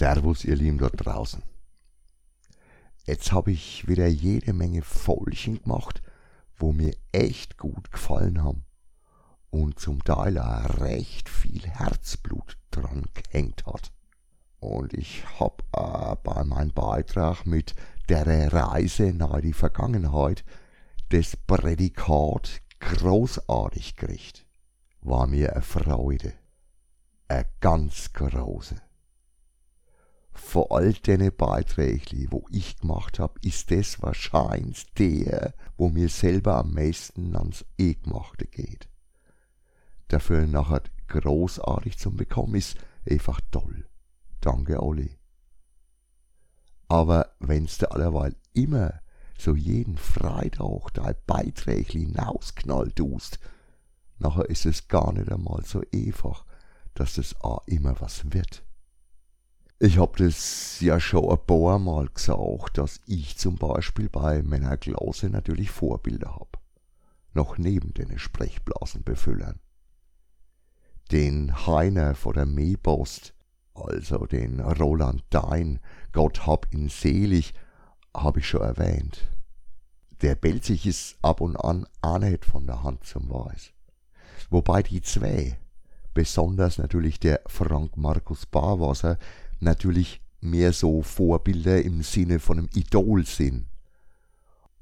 Servus, ihr Lieben dort draußen. Jetzt habe ich wieder jede Menge Folchen gemacht, wo mir echt gut gefallen haben und zum Teil auch recht viel Herzblut dran gehängt hat. Und ich hab äh, bei meinem Beitrag mit der Reise nahe die Vergangenheit das Prädikat großartig gekriegt. War mir eine Freude. Eine ganz große von all den Beiträgen, wo ich gemacht hab, ist das wahrscheinlich der, wo mir selber am meisten ans E-Gemachte geht. Dafür nachher großartig zum Bekommen ist einfach toll. Danke, Olli. Aber wenn's da allerweil immer so jeden Freitag dein Beiträge hinausknallt tust, nachher ist es gar nicht einmal so einfach, dass es auch immer was wird. Ich hab das ja schon ein paar Mal gesagt, dass ich zum Beispiel bei meiner Klause natürlich Vorbilder hab. Noch neben den Sprechblasenbefüllern. Den Heiner vor der Meepost, also den Roland Dein, Gott hab ihn selig, hab ich schon erwähnt. Der sich es ab und an auch nicht von der Hand zum Weiß. Wobei die zwei, besonders natürlich der Frank Markus Barwasser, natürlich mehr so Vorbilder im Sinne von einem Idol sind.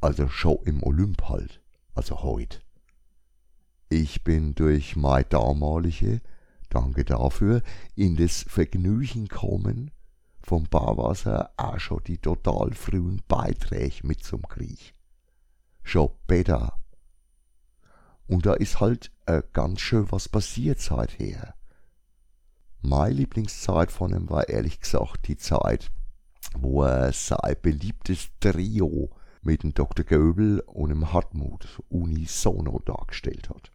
Also schon im Olymp halt, also heut. Ich bin durch meine damalige, danke dafür, in das Vergnügen kommen, vom Barwasser auch schon die total frühen Beiträge mit zum Krieg. Schon besser. Und da ist halt äh, ganz schön was passiert seither. Meine Lieblingszeit von ihm war ehrlich gesagt die Zeit, wo er sein beliebtes Trio mit dem Dr. Göbel und dem Hartmut unisono dargestellt hat.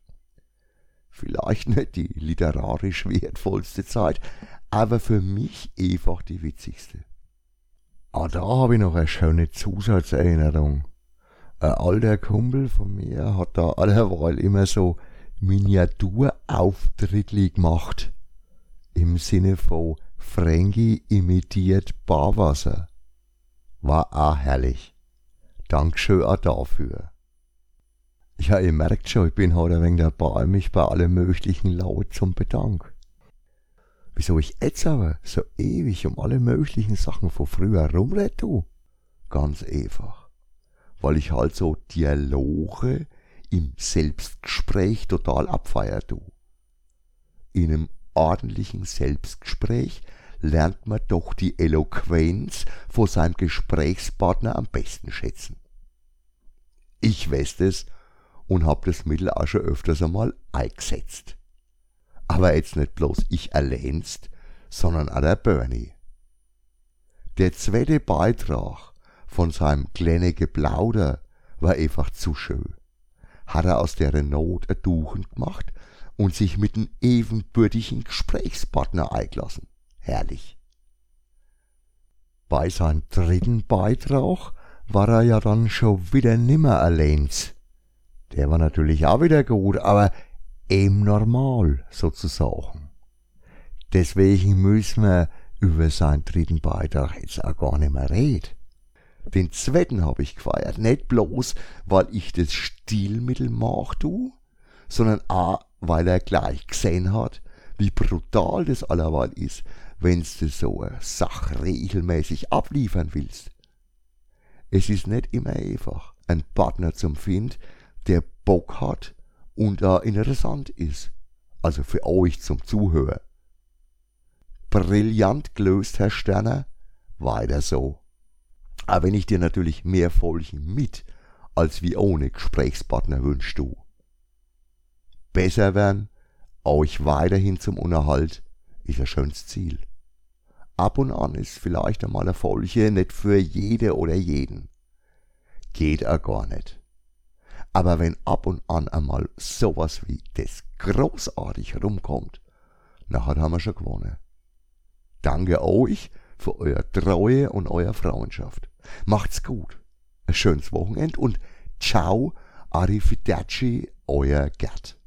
Vielleicht nicht die literarisch wertvollste Zeit, aber für mich einfach die witzigste. Ah, da habe ich noch eine schöne Zusatzerinnerung. Ein alter Kumpel von mir hat da allerweil immer so Miniaturauftritte gemacht im Sinne von Frankie imitiert Barwasser. War auch herrlich. Dankeschön auch dafür. Ja, ihr merkt schon, ich bin heute ein wenig dabei, mich bei allen möglichen laut zum Bedank. Wieso ich jetzt aber so ewig um alle möglichen Sachen von früher rumred, du? Ganz einfach. Weil ich halt so Dialoge im Selbstgespräch total abfeier, du. In einem ordentlichen Selbstgespräch lernt man doch die Eloquenz vor seinem Gesprächspartner am besten schätzen. Ich weiß es und hab das Mittel auch schon öfters einmal eingesetzt. Aber jetzt nicht bloß ich erlehnst, sondern auch der Bernie. Der zweite Beitrag von seinem kleinen Geplauder war einfach zu schön. Hat er aus der Not ein gemacht und sich mit einem ebenbürtigen Gesprächspartner eingelassen. Herrlich. Bei seinem dritten Beitrag war er ja dann schon wieder nimmer allein. Der war natürlich auch wieder gut, aber eben normal sozusagen. Deswegen müssen wir über seinen dritten Beitrag jetzt auch gar nicht mehr reden. Den zweiten hab ich gefeiert, nicht bloß, weil ich das Stilmittel mach, du, sondern auch, weil er gleich gesehen hat, wie brutal das allerweil ist, wenn's du so eine Sache regelmäßig abliefern willst. Es ist nicht immer einfach, einen Partner zum finden, der Bock hat und da interessant ist. Also für euch zum Zuhören. Brillant gelöst, Herr Sterner. Weiter so. Aber wenn ich dir natürlich mehr Folgen mit als wie ohne Gesprächspartner wünschst du besser werden, euch weiterhin zum Unterhalt, ist ein schönes Ziel. Ab und an ist vielleicht einmal eine Folge nicht für jede oder jeden. Geht er gar nicht. Aber wenn ab und an einmal sowas wie das großartig rumkommt, nachher haben wir schon gewonnen. Danke euch für euer Treue und euer Frauenschaft. Macht's gut. Ein schönes Wochenende und ciao, arrivederci, euer Gerd.